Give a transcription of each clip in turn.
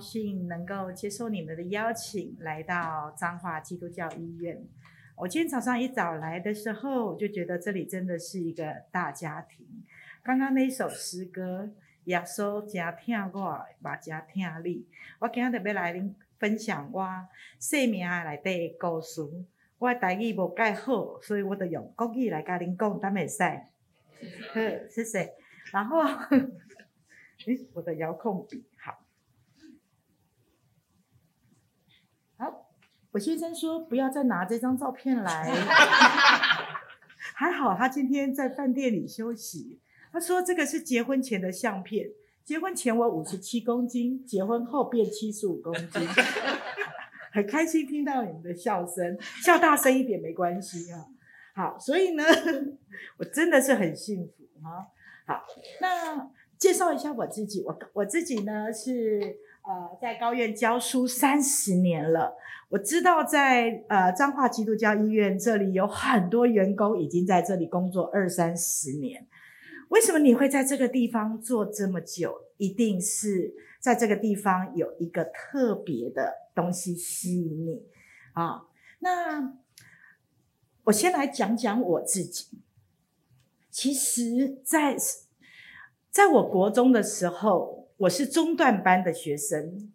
啊、呃，非常高兴能够接受你们的邀请，来到彰化基督教医院。我今天早上一早来的时候，我就觉得这里真的是一个大家庭。刚刚那一首诗歌，耶稣真疼我，嘛真疼你。我今日特别来您分享我生命内底的故事。我的台语无介好，所以我就用国语来跟您讲，得袂使？好，谢谢。然后。诶，我的遥控笔好，好。我先生说不要再拿这张照片来，还好他今天在饭店里休息。他说这个是结婚前的相片，结婚前我五十七公斤，结婚后变七十五公斤。很开心听到你们的笑声，笑大声一点没关系啊。好，所以呢，我真的是很幸福哈。好，那。介绍一下我自己，我我自己呢是呃在高院教书三十年了。我知道在呃彰化基督教医院这里有很多员工已经在这里工作二三十年。为什么你会在这个地方做这么久？一定是在这个地方有一个特别的东西吸引你啊。那我先来讲讲我自己。其实，在在我国中的时候，我是中段班的学生。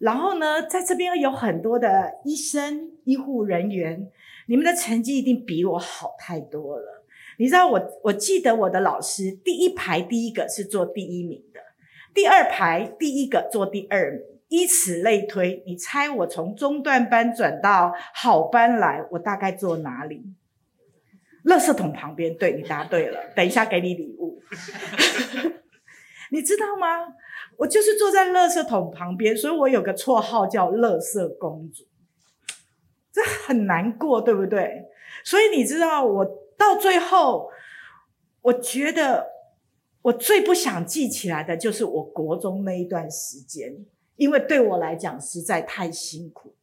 然后呢，在这边有很多的医生、医护人员，你们的成绩一定比我好太多了。你知道我，我记得我的老师，第一排第一个是做第一名的，第二排第一个做第二名，以此类推。你猜我从中段班转到好班来，我大概坐哪里？垃圾桶旁边。对，你答对了，等一下给你礼物。你知道吗？我就是坐在垃圾桶旁边，所以我有个绰号叫“垃圾公主”，这很难过，对不对？所以你知道，我到最后，我觉得我最不想记起来的就是我国中那一段时间，因为对我来讲实在太辛苦。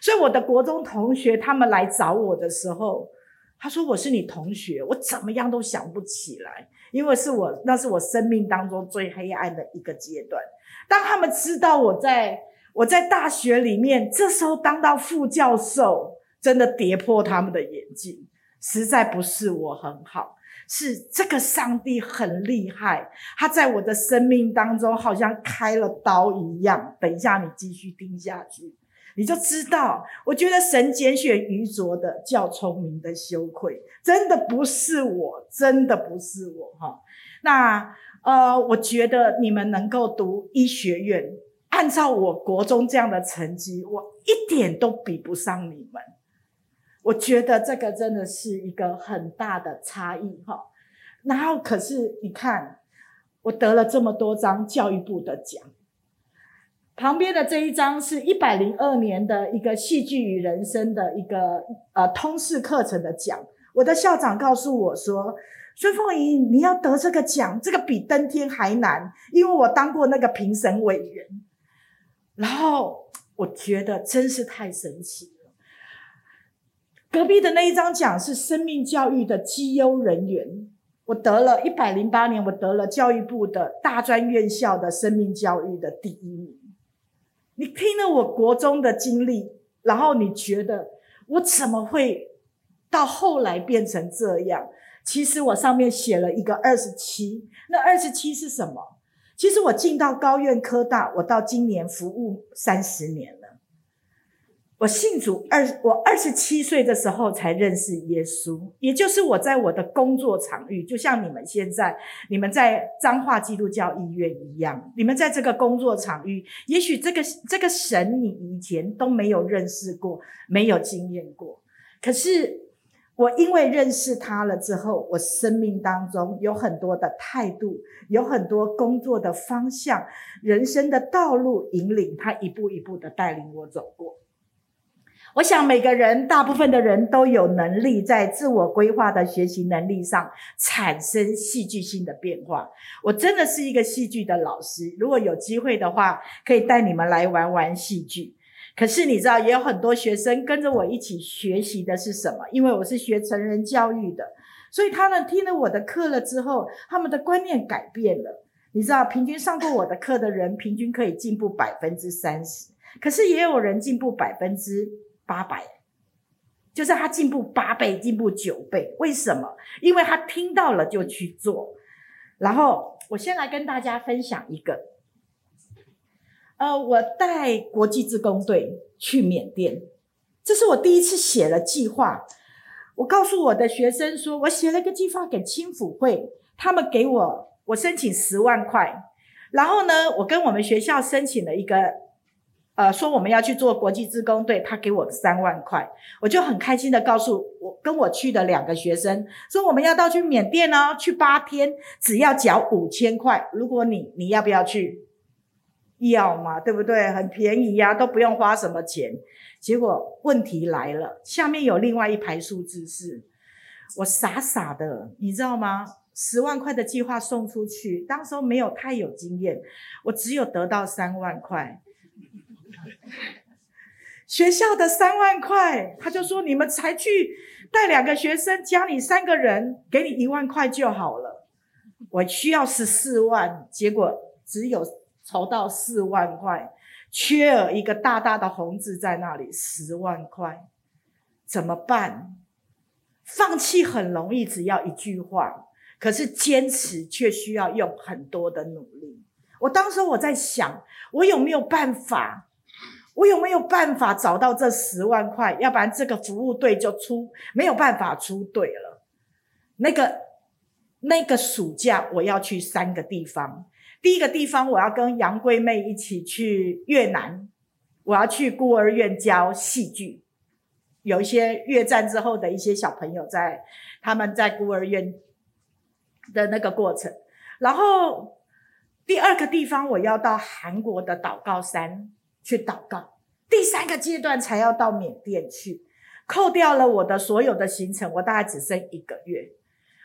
所以我的国中同学他们来找我的时候，他说：“我是你同学，我怎么样都想不起来。”因为是我，那是我生命当中最黑暗的一个阶段。当他们知道我在我在大学里面，这时候当到副教授，真的跌破他们的眼镜。实在不是我很好，是这个上帝很厉害，他在我的生命当中好像开了刀一样。等一下，你继续听下去。你就知道，我觉得神拣选愚拙的，叫聪明的羞愧，真的不是我，真的不是我哈。那呃，我觉得你们能够读医学院，按照我国中这样的成绩，我一点都比不上你们。我觉得这个真的是一个很大的差异哈。然后可是你看，我得了这么多张教育部的奖。旁边的这一张是一百零二年的一个戏剧与人生的一个呃通识课程的奖。我的校长告诉我说：“孙凤仪，你要得这个奖，这个比登天还难，因为我当过那个评审委员。”然后我觉得真是太神奇了。隔壁的那一张奖是生命教育的绩优人员，我得了一百零八年，我得了教育部的大专院校的生命教育的第一名。你听了我国中的经历，然后你觉得我怎么会到后来变成这样？其实我上面写了一个二十七，那二十七是什么？其实我进到高院科大，我到今年服务三十年。我信主二，我二十七岁的时候才认识耶稣，也就是我在我的工作场域，就像你们现在，你们在彰化基督教医院一样，你们在这个工作场域，也许这个这个神你以前都没有认识过，没有经验过，可是我因为认识他了之后，我生命当中有很多的态度，有很多工作的方向，人生的道路引领他一步一步的带领我走过。我想每个人，大部分的人都有能力在自我规划的学习能力上产生戏剧性的变化。我真的是一个戏剧的老师，如果有机会的话，可以带你们来玩玩戏剧。可是你知道，也有很多学生跟着我一起学习的是什么？因为我是学成人教育的，所以他们听了我的课了之后，他们的观念改变了。你知道，平均上过我的课的人，平均可以进步百分之三十，可是也有人进步百分之八百，就是他进步八倍，进步九倍。为什么？因为他听到了就去做。然后我先来跟大家分享一个，呃，我带国际志工队去缅甸，这是我第一次写了计划。我告诉我的学生说，我写了个计划给青辅会，他们给我。我申请十万块，然后呢，我跟我们学校申请了一个，呃，说我们要去做国际志工队，他给我三万块，我就很开心的告诉我跟我去的两个学生，说我们要到去缅甸哦，去八天，只要缴五千块。如果你你要不要去？要嘛，对不对？很便宜呀，都不用花什么钱。结果问题来了，下面有另外一排数字是，我傻傻的，你知道吗？十万块的计划送出去，当时候没有太有经验，我只有得到三万块。学校的三万块，他就说你们才去带两个学生，加你三个人，给你一万块就好了。我需要十四万，结果只有筹到四万块，缺额一个大大的红字在那里，十万块，怎么办？放弃很容易，只要一句话。可是坚持却需要用很多的努力。我当时我在想，我有没有办法？我有没有办法找到这十万块？要不然这个服务队就出没有办法出队了。那个那个暑假我要去三个地方。第一个地方我要跟杨贵妹一起去越南，我要去孤儿院教戏剧，有一些越战之后的一些小朋友在他们在孤儿院。的那个过程，然后第二个地方我要到韩国的祷告山去祷告，第三个阶段才要到缅甸去，扣掉了我的所有的行程，我大概只剩一个月。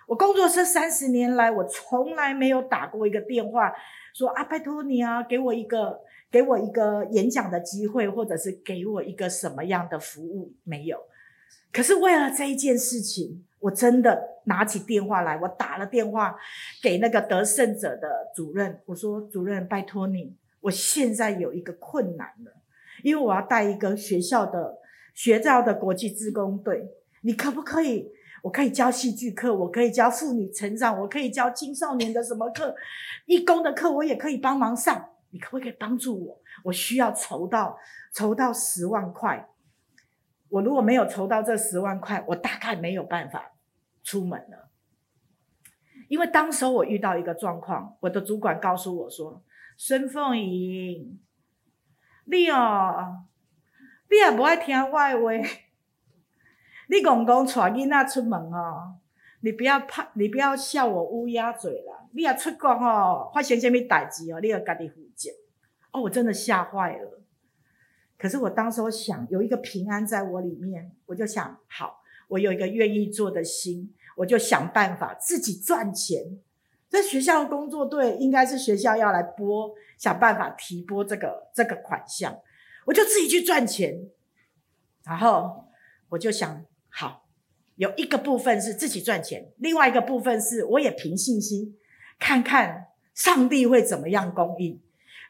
我工作这三十年来，我从来没有打过一个电话说啊，拜托你啊，给我一个给我一个演讲的机会，或者是给我一个什么样的服务，没有。可是为了这一件事情，我真的拿起电话来，我打了电话给那个得胜者的主任，我说：“主任，拜托你，我现在有一个困难了，因为我要带一个学校的学校的国际志工队，你可不可以？我可以教戏剧课，我可以教妇女成长，我可以教青少年的什么课，义工的课，我也可以帮忙上，你可不可以帮助我？我需要筹到筹到十万块。”我如果没有筹到这十万块，我大概没有办法出门了。因为当时我遇到一个状况，我的主管告诉我说：“孙凤仪，你哦，你也不爱听我的话，你公公带囡仔出门哦，你不要怕，你不要笑我乌鸦嘴啦。你也出国哦，发生什么代志哦，你要家己负责。哦，我真的吓坏了。”可是我当时我想有一个平安在我里面，我就想好，我有一个愿意做的心，我就想办法自己赚钱。这学校工作队应该是学校要来拨，想办法提拨这个这个款项，我就自己去赚钱。然后我就想好，有一个部分是自己赚钱，另外一个部分是我也凭信心，看看上帝会怎么样供应。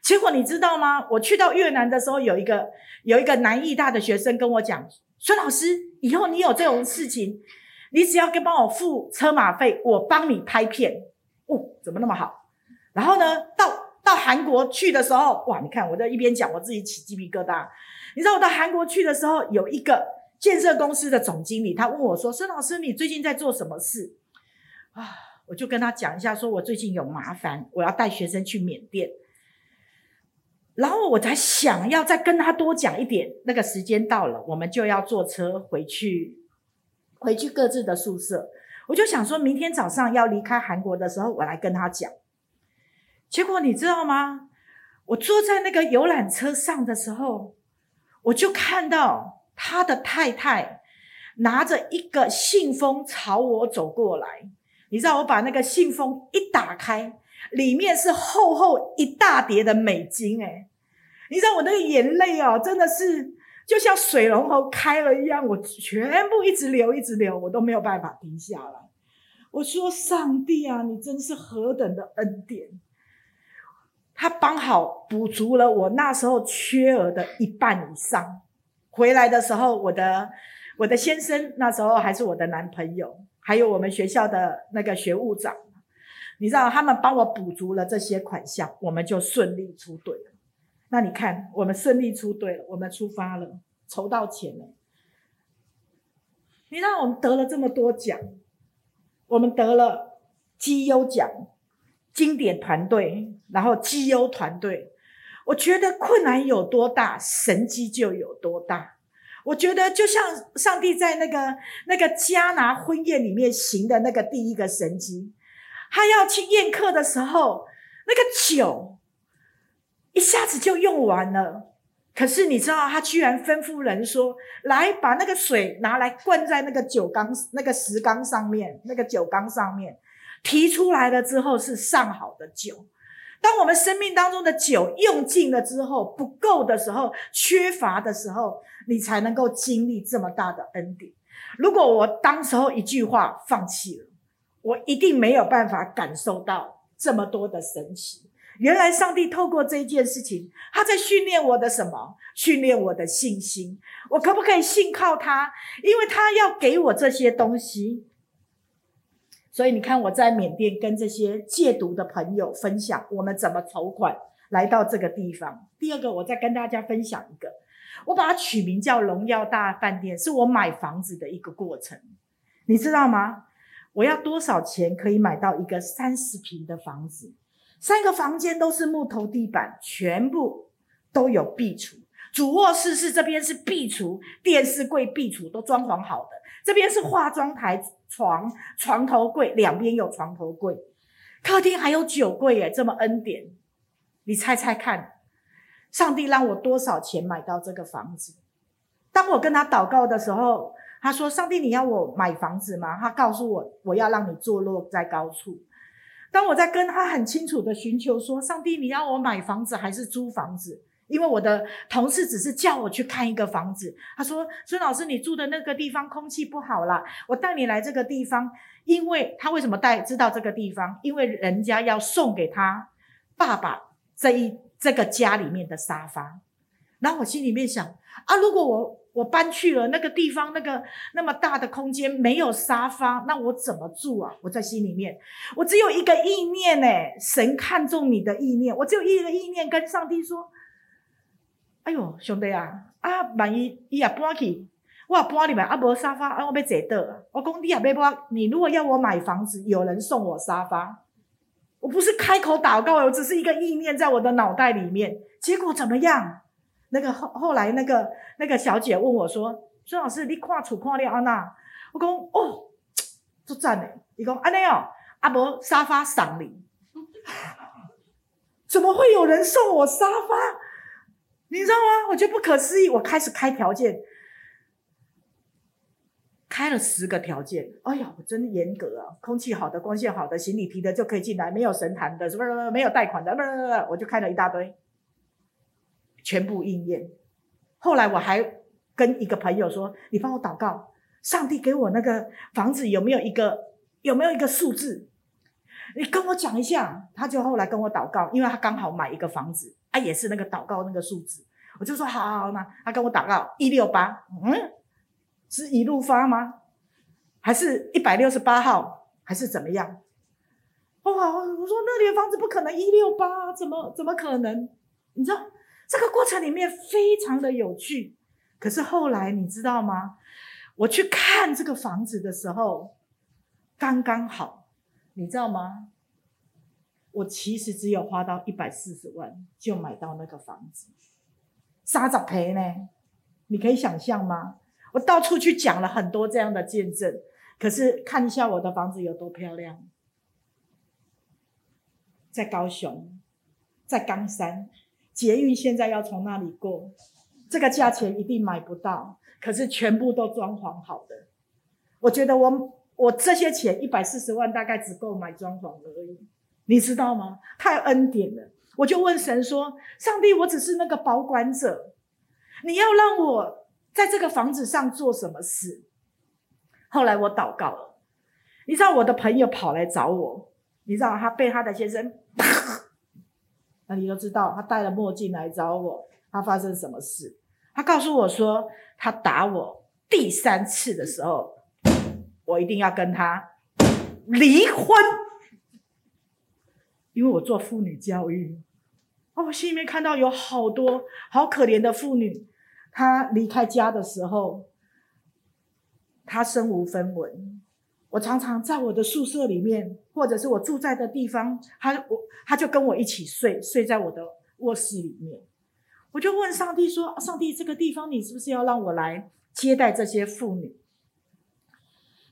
结果你知道吗？我去到越南的时候，有一个有一个南艺大的学生跟我讲：“孙老师，以后你有这种事情，你只要给帮我付车马费，我帮你拍片。”哦，怎么那么好？然后呢，到到韩国去的时候，哇，你看我在一边讲，我自己起鸡皮疙瘩。你知道我到韩国去的时候，有一个建设公司的总经理，他问我说：“孙老师，你最近在做什么事？”啊，我就跟他讲一下，说我最近有麻烦，我要带学生去缅甸。然后我才想要再跟他多讲一点。那个时间到了，我们就要坐车回去，回去各自的宿舍。我就想说，明天早上要离开韩国的时候，我来跟他讲。结果你知道吗？我坐在那个游览车上的时候，我就看到他的太太拿着一个信封朝我走过来。你知道，我把那个信封一打开。里面是厚厚一大叠的美金，诶，你知道我那个眼泪哦，真的是就像水龙头开了一样，我全部一直流，一直流，我都没有办法停下来。我说：“上帝啊，你真是何等的恩典！他刚好补足了我那时候缺额的一半以上。回来的时候，我的我的先生那时候还是我的男朋友，还有我们学校的那个学务长，你知道他们帮我补足了这些款项，我们就顺利出队了。那你看，我们顺利出队了，我们出发了，筹到钱了。你让我们得了这么多奖，我们得了绩优奖、经典团队，然后绩优团队。我觉得困难有多大，神迹就有多大。我觉得就像上帝在那个那个迦拿婚宴里面行的那个第一个神迹，他要去宴客的时候，那个酒一下子就用完了。可是你知道，他居然吩咐人说：“来，把那个水拿来灌在那个酒缸、那个石缸上面，那个酒缸上面提出来了之后是上好的酒。”当我们生命当中的酒用尽了之后，不够的时候，缺乏的时候，你才能够经历这么大的恩典。如果我当时候一句话放弃了，我一定没有办法感受到这么多的神奇。原来上帝透过这件事情，他在训练我的什么？训练我的信心。我可不可以信靠他？因为他要给我这些东西。所以你看，我在缅甸跟这些戒毒的朋友分享我们怎么筹款来到这个地方。第二个，我再跟大家分享一个，我把它取名叫“荣耀大饭店”，是我买房子的一个过程。你知道吗？我要多少钱可以买到一个三十平的房子？三个房间都是木头地板，全部都有壁橱。主卧室是这边是壁橱，电视柜、壁橱都装潢好的。这边是化妆台、床、床头柜，两边有床头柜。客厅还有酒柜耶，这么恩典。你猜猜看，上帝让我多少钱买到这个房子？当我跟他祷告的时候，他说：“上帝，你要我买房子吗？”他告诉我：“我要让你坐落在高处。”当我在跟他很清楚的寻求说：“上帝，你要我买房子还是租房子？”因为我的同事只是叫我去看一个房子，他说：“孙老师，你住的那个地方空气不好啦，我带你来这个地方。”因为他为什么带知道这个地方？因为人家要送给他爸爸这一这个家里面的沙发。然后我心里面想：啊，如果我我搬去了那个地方，那个那么大的空间没有沙发，那我怎么住啊？我在心里面，我只有一个意念诶，神看重你的意念，我只有一个意念跟上帝说。哎呦，兄弟啊！啊，万一伊也搬去，我也搬里面啊，无沙发，啊，我要坐倒。我讲你也要搬，你如果要我买房子，有人送我沙发，我不是开口祷告，我只是一个意念在我的脑袋里面。结果怎么样？那个后后来那个那个小姐问我说：“孙老师，你看处看了安娜？”我讲：“哦，足赞诶！”伊讲：“安尼哦，啊无沙发赏你，怎么会有人送我沙发？”你知道吗？我觉得不可思议。我开始开条件，开了十个条件。哎呀，我真的严格啊！空气好的、光线好的、行李提的就可以进来，没有神坛的，什么没有贷款的，不不不，我就开了一大堆，全部应验。后来我还跟一个朋友说：“你帮我祷告，上帝给我那个房子有没有一个有没有一个数字？你跟我讲一下。”他就后来跟我祷告，因为他刚好买一个房子。他也是那个祷告那个数字，我就说好好好，那他跟我祷告一六八，嗯，是一路发吗？还是一百六十八号？还是怎么样？哇！我说那里的房子不可能一六八，怎么怎么可能？你知道这个过程里面非常的有趣，可是后来你知道吗？我去看这个房子的时候，刚刚好，你知道吗？我其实只有花到一百四十万就买到那个房子，三十坪呢？你可以想象吗？我到处去讲了很多这样的见证，可是看一下我的房子有多漂亮，在高雄，在冈山，捷运现在要从那里过，这个价钱一定买不到，可是全部都装潢好的。我觉得我我这些钱一百四十万大概只够买装潢而已。你知道吗？太恩典了！我就问神说：“上帝，我只是那个保管者，你要让我在这个房子上做什么事？”后来我祷告了，你知道我的朋友跑来找我，你知道他被他的先生那你都知道，他戴了墨镜来找我，他发生什么事？他告诉我说，他打我第三次的时候，我一定要跟他离婚，因为我做妇女教育。哦，我心里面看到有好多好可怜的妇女，她离开家的时候，她身无分文。我常常在我的宿舍里面，或者是我住在的地方，他我他就跟我一起睡，睡在我的卧室里面。我就问上帝说：“上帝，这个地方你是不是要让我来接待这些妇女？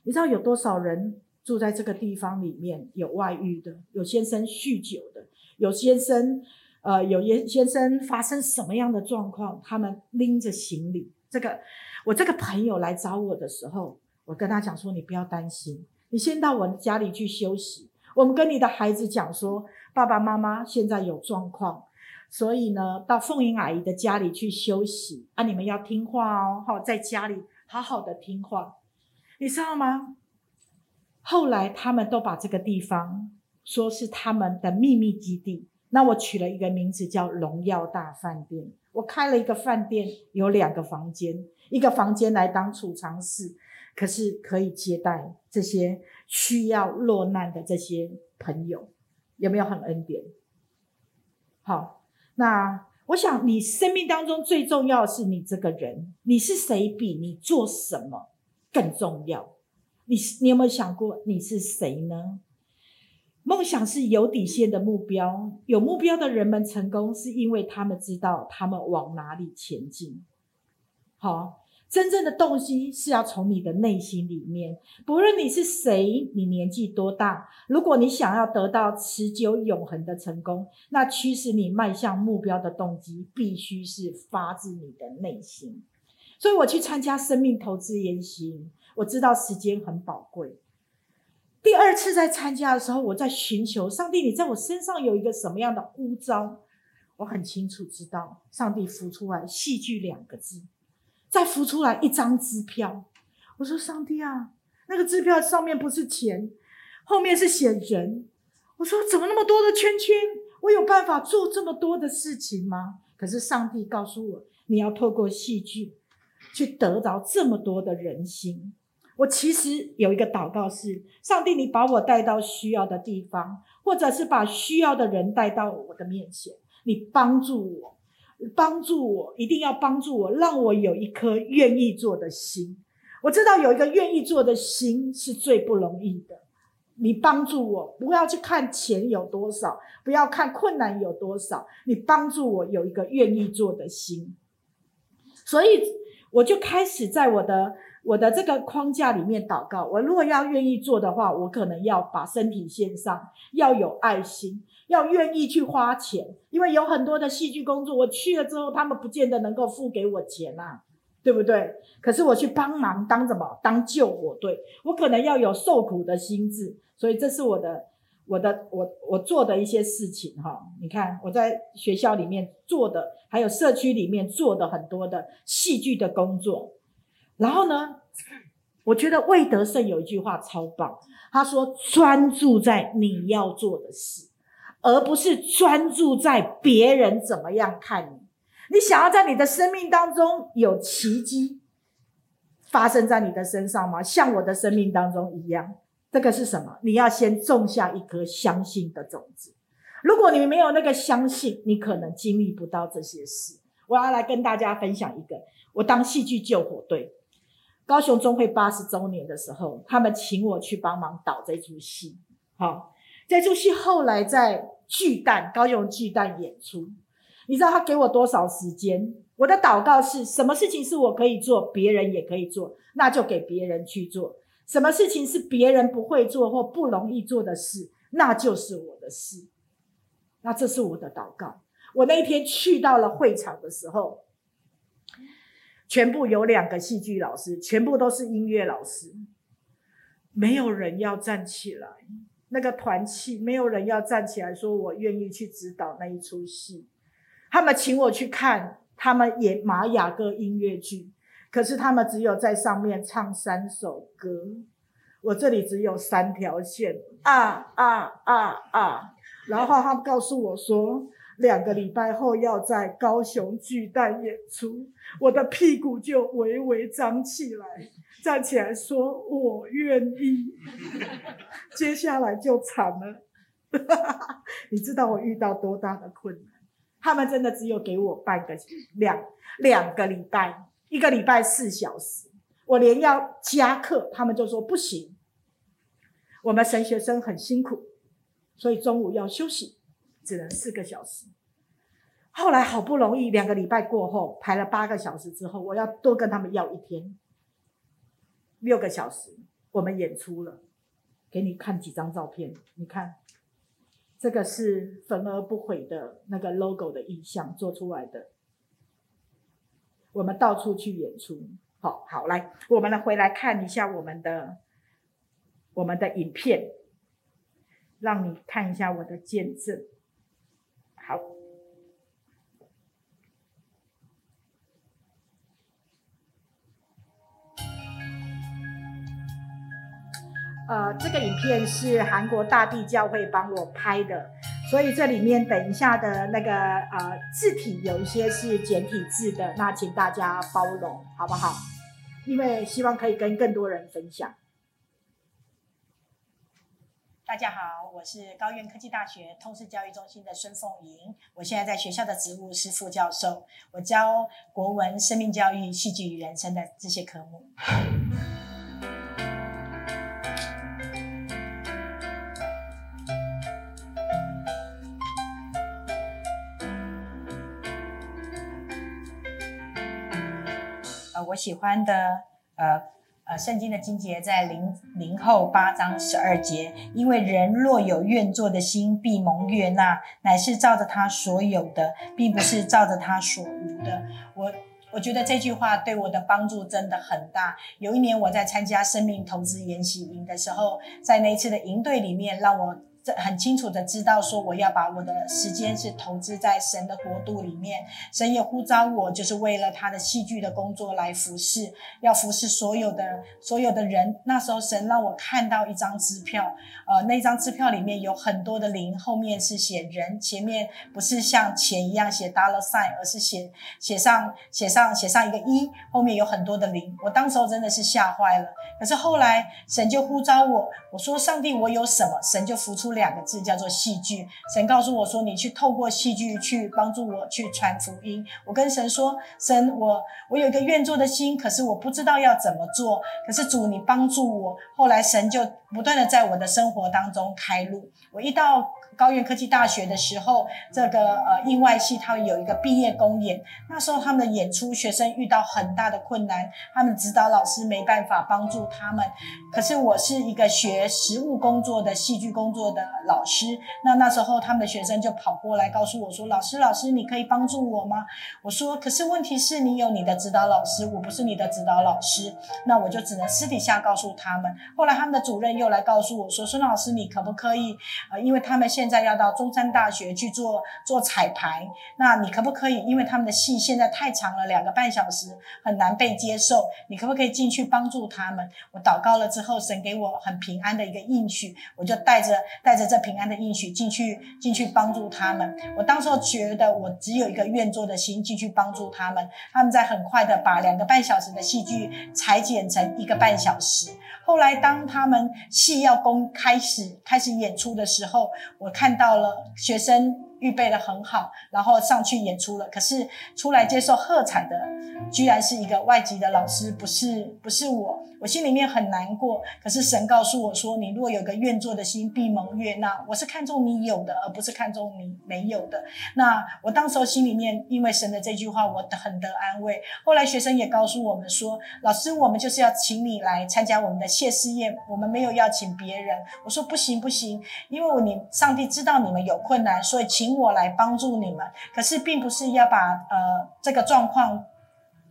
你知道有多少人住在这个地方里面？有外遇的，有先生酗酒的，有先生呃，有先先生发生什么样的状况？他们拎着行李，这个我这个朋友来找我的时候。”我跟他讲说：“你不要担心，你先到我家里去休息。我们跟你的孩子讲说，爸爸妈妈现在有状况，所以呢，到凤英阿姨的家里去休息。啊，你们要听话哦，好，在家里好好的听话。你知道吗？后来他们都把这个地方说是他们的秘密基地。那我取了一个名字叫荣耀大饭店。我开了一个饭店，有两个房间，一个房间来当储藏室。”可是可以接待这些需要落难的这些朋友，有没有很恩典？好，那我想你生命当中最重要的是你这个人，你是谁比你做什么更重要？你你有没有想过你是谁呢？梦想是有底线的目标，有目标的人们成功是因为他们知道他们往哪里前进。好。真正的动机是要从你的内心里面，不论你是谁，你年纪多大，如果你想要得到持久永恒的成功，那驱使你迈向目标的动机必须是发自你的内心。所以我去参加生命投资研习，我知道时间很宝贵。第二次在参加的时候，我在寻求上帝，你在我身上有一个什么样的呼召？我很清楚知道，上帝浮出来“戏剧”两个字。再浮出来一张支票，我说：“上帝啊，那个支票上面不是钱，后面是写人。”我说：“怎么那么多的圈圈？我有办法做这么多的事情吗？”可是上帝告诉我：“你要透过戏剧去得着这么多的人心。”我其实有一个祷告是：上帝，你把我带到需要的地方，或者是把需要的人带到我的面前，你帮助我。帮助我，一定要帮助我，让我有一颗愿意做的心。我知道有一个愿意做的心是最不容易的。你帮助我，不要去看钱有多少，不要看困难有多少，你帮助我有一个愿意做的心。所以我就开始在我的我的这个框架里面祷告。我如果要愿意做的话，我可能要把身体献上，要有爱心。要愿意去花钱，因为有很多的戏剧工作，我去了之后，他们不见得能够付给我钱啊，对不对？可是我去帮忙，当什么？当救火队，我可能要有受苦的心志，所以这是我的、我的、我我做的一些事情哈。你看我在学校里面做的，还有社区里面做的很多的戏剧的工作。然后呢，我觉得魏德胜有一句话超棒，他说：“专注在你要做的事。”而不是专注在别人怎么样看你，你想要在你的生命当中有奇迹发生在你的身上吗？像我的生命当中一样，这个是什么？你要先种下一颗相信的种子。如果你没有那个相信，你可能经历不到这些事。我要来跟大家分享一个，我当戏剧救火队，高雄中会八十周年的时候，他们请我去帮忙导这出戏。好，这出戏后来在。巨蛋，高雄巨蛋演出，你知道他给我多少时间？我的祷告是什么事情是我可以做，别人也可以做，那就给别人去做。什么事情是别人不会做或不容易做的事，那就是我的事。那这是我的祷告。我那一天去到了会场的时候，全部有两个戏剧老师，全部都是音乐老师，没有人要站起来。那个团契没有人要站起来说，我愿意去指导那一出戏。他们请我去看他们演玛雅歌音乐剧，可是他们只有在上面唱三首歌，我这里只有三条线啊啊啊啊！然后他们告诉我说：“两个礼拜后要在高雄巨蛋演出，我的屁股就微微张起来，站起来说我愿意。接下来就惨了，你知道我遇到多大的困难？他们真的只有给我半个两两个礼拜，一个礼拜四小时，我连要加课，他们就说不行。我们神学生很辛苦，所以中午要休息。只能四个小时。后来好不容易两个礼拜过后，排了八个小时之后，我要多跟他们要一天，六个小时，我们演出了。给你看几张照片，你看，这个是焚而不毁的那个 logo 的意象做出来的。我们到处去演出，好好来，我们来回来看一下我们的我们的影片，让你看一下我的见证。呃，这个影片是韩国大地教会帮我拍的，所以这里面等一下的那个呃字体有一些是简体字的，那请大家包容，好不好？因为希望可以跟更多人分享。大家好，我是高苑科技大学通识教育中心的孙凤莹。我现在在学校的职务是副教授，我教国文、生命教育、戏剧与人生的这些科目。喜欢的呃。呃，圣经的经节在零零后八章十二节，因为人若有愿做的心，必蒙悦纳，乃是照着他所有的，并不是照着他所无的。我我觉得这句话对我的帮助真的很大。有一年我在参加生命投资研习营的时候，在那一次的营队里面，让我。这很清楚的知道说，我要把我的时间是投资在神的国度里面。神也呼召我，就是为了他的戏剧的工作来服侍，要服侍所有的所有的人。那时候神让我看到一张支票，呃，那张支票里面有很多的零，后面是写人，前面不是像钱一样写 dollar sign，而是写写上写上写上一个一，后面有很多的零。我当时候真的是吓坏了。可是后来神就呼召我，我说上帝，我有什么？神就浮出。两个字叫做戏剧。神告诉我说：“你去透过戏剧去帮助我去传福音。”我跟神说：“神，我我有一个愿做的心，可是我不知道要怎么做。可是主，你帮助我。”后来神就不断的在我的生活当中开路。我一到。高苑科技大学的时候，这个呃意外系他们有一个毕业公演，那时候他们的演出学生遇到很大的困难，他们指导老师没办法帮助他们。可是我是一个学实务工作的戏剧工作的老师，那那时候他们的学生就跑过来告诉我说：“老师，老师，你可以帮助我吗？”我说：“可是问题是你有你的指导老师，我不是你的指导老师。”那我就只能私底下告诉他们。后来他们的主任又来告诉我说：“孙老师，你可不可以？呃，因为他们现现在要到中山大学去做做彩排，那你可不可以？因为他们的戏现在太长了，两个半小时很难被接受。你可不可以进去帮助他们？我祷告了之后，神给我很平安的一个应许，我就带着带着这平安的应许进去进去帮助他们。我当时候觉得我只有一个愿做的心，进去帮助他们。他们在很快的把两个半小时的戏剧裁剪成一个半小时。后来当他们戏要公开始开始演出的时候，我。看到了学生预备得很好，然后上去演出了。可是出来接受喝彩的，居然是一个外籍的老师，不是不是我。我心里面很难过，可是神告诉我说：“你若有个愿做的心，必蒙悦纳。”我是看重你有的，而不是看重你没有的。那我当时候心里面，因为神的这句话，我很得安慰。后来学生也告诉我们说：“老师，我们就是要请你来参加我们的谢师宴，我们没有邀请别人。”我说：“不行不行，因为你上帝知道你们有困难，所以请我来帮助你们。可是并不是要把呃这个状况。”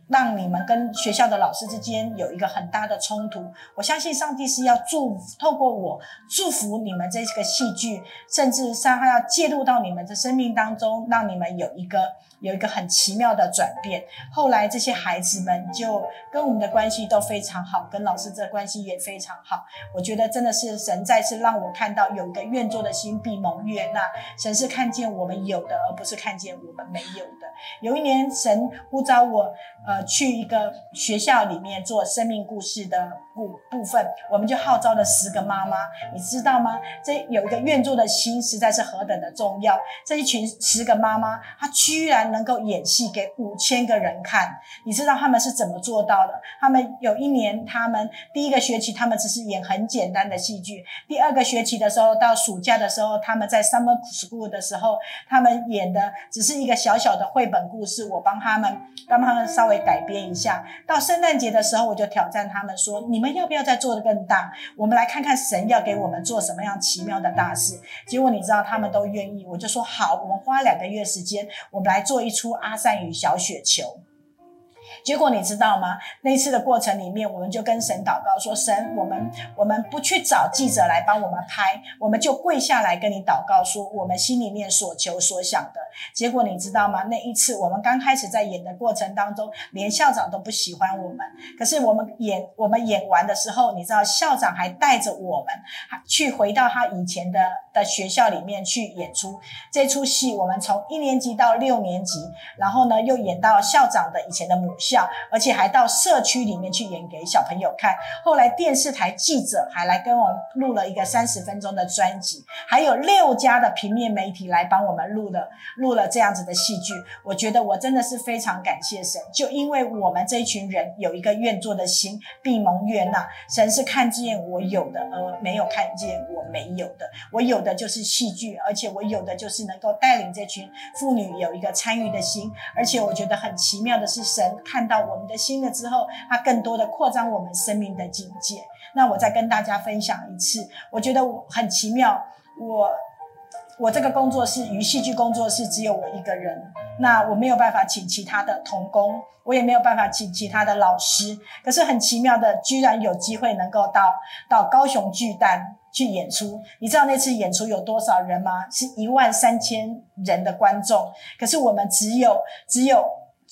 让你们跟学校的老师之间有一个很大的冲突。我相信上帝是要祝，透过我祝福你们这个戏剧，甚至上他要介入到你们的生命当中，让你们有一个有一个很奇妙的转变。后来这些孩子们就跟我们的关系都非常好，跟老师这关系也非常好。我觉得真的是神再次让我看到有一个愿做的心必蒙悦那。神是看见我们有的，而不是看见我们没有的。有一年神呼召我，呃。去一个学校里面做生命故事的部部分，我们就号召了十个妈妈，你知道吗？这有一个愿做的心，实在是何等的重要。这一群十个妈妈，她居然能够演戏给五千个人看，你知道他们是怎么做到的？他们有一年，他们第一个学期，他们只是演很简单的戏剧；第二个学期的时候，到暑假的时候，他们在 summer school 的时候，他们演的只是一个小小的会本故事，我帮他们，帮他们稍微。改编一下，到圣诞节的时候，我就挑战他们说：“你们要不要再做的更大？我们来看看神要给我们做什么样奇妙的大事。”结果你知道，他们都愿意。我就说：“好，我们花两个月时间，我们来做一出《阿善与小雪球》。”结果你知道吗？那一次的过程里面，我们就跟神祷告说：“神，我们我们不去找记者来帮我们拍，我们就跪下来跟你祷告，说我们心里面所求所想的。”结果你知道吗？那一次我们刚开始在演的过程当中，连校长都不喜欢我们。可是我们演我们演完的时候，你知道校长还带着我们去回到他以前的的学校里面去演出这出戏。我们从一年级到六年级，然后呢又演到校长的以前的母校，而且还到社区里面去演给小朋友看。后来电视台记者还来跟我们录了一个三十分钟的专辑，还有六家的平面媒体来帮我们录了录了这样子的戏剧。我觉得我真的是非常感谢神，就因为我们这一群人有一个愿做的心，闭蒙悦纳。神是看见我有的，而没有看见我没有的。我有的就是戏剧，而且我有的就是能够带领这群妇女有一个参与的心。而且我觉得很奇妙的是，神看到我们的心了之后，他更多的扩张我们生命的境界。那我再跟大家分享一次，我觉得很奇妙。我我这个工作室与戏剧工作室只有我一个人，那我没有办法请其他的童工，我也没有办法请其他的老师。可是很奇妙的，居然有机会能够到到高雄巨蛋去演出。你知道那次演出有多少人吗？是一万三千人的观众。可是我们只有只有。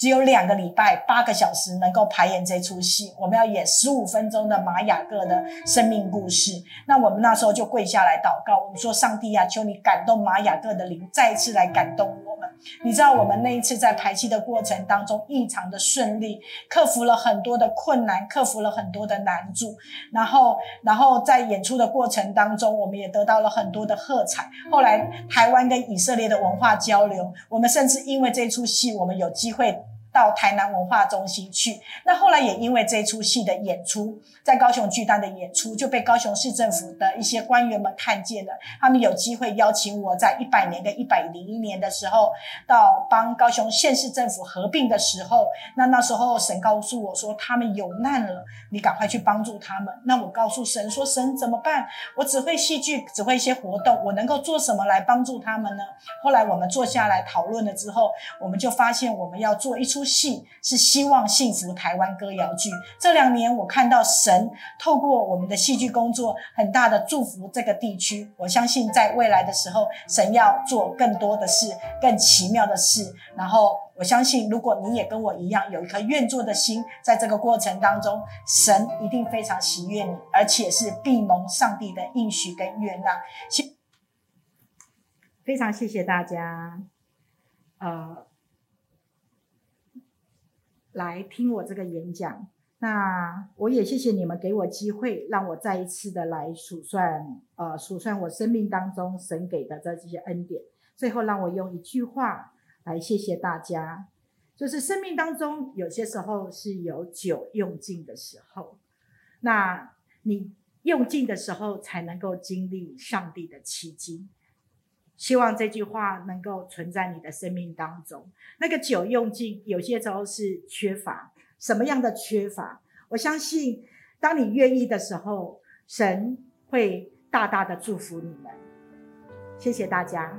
只有两个礼拜八个小时能够排演这出戏，我们要演十五分钟的玛雅各的生命故事。那我们那时候就跪下来祷告，我们说：“上帝啊，求你感动玛雅各的灵，再一次来感动我们。”你知道我们那一次在排戏的过程当中异常的顺利，克服了很多的困难，克服了很多的难处。然后，然后在演出的过程当中，我们也得到了很多的喝彩。后来台湾跟以色列的文化交流，我们甚至因为这出戏，我们有机会。到台南文化中心去，那后来也因为这出戏的演出，在高雄巨蛋的演出，就被高雄市政府的一些官员们看见了。他们有机会邀请我在一百年跟一百零一年的时候，到帮高雄县市政府合并的时候，那那时候神告诉我说他们有难了，你赶快去帮助他们。那我告诉神说，神怎么办？我只会戏剧，只会一些活动，我能够做什么来帮助他们呢？后来我们坐下来讨论了之后，我们就发现我们要做一出。戏是希望幸福台湾歌谣剧。这两年我看到神透过我们的戏剧工作，很大的祝福这个地区。我相信在未来的时候，神要做更多的事，更奇妙的事。然后我相信，如果你也跟我一样有一颗愿做的心，在这个过程当中，神一定非常喜悦你，而且是必蒙上帝的应许跟悦纳。非常谢谢大家，呃。来听我这个演讲，那我也谢谢你们给我机会，让我再一次的来数算，呃，数算我生命当中神给的这些恩典。最后，让我用一句话来谢谢大家，就是生命当中有些时候是有酒用尽的时候，那你用尽的时候才能够经历上帝的奇迹。希望这句话能够存在你的生命当中。那个酒用尽，有些时候是缺乏，什么样的缺乏？我相信，当你愿意的时候，神会大大的祝福你们。谢谢大家。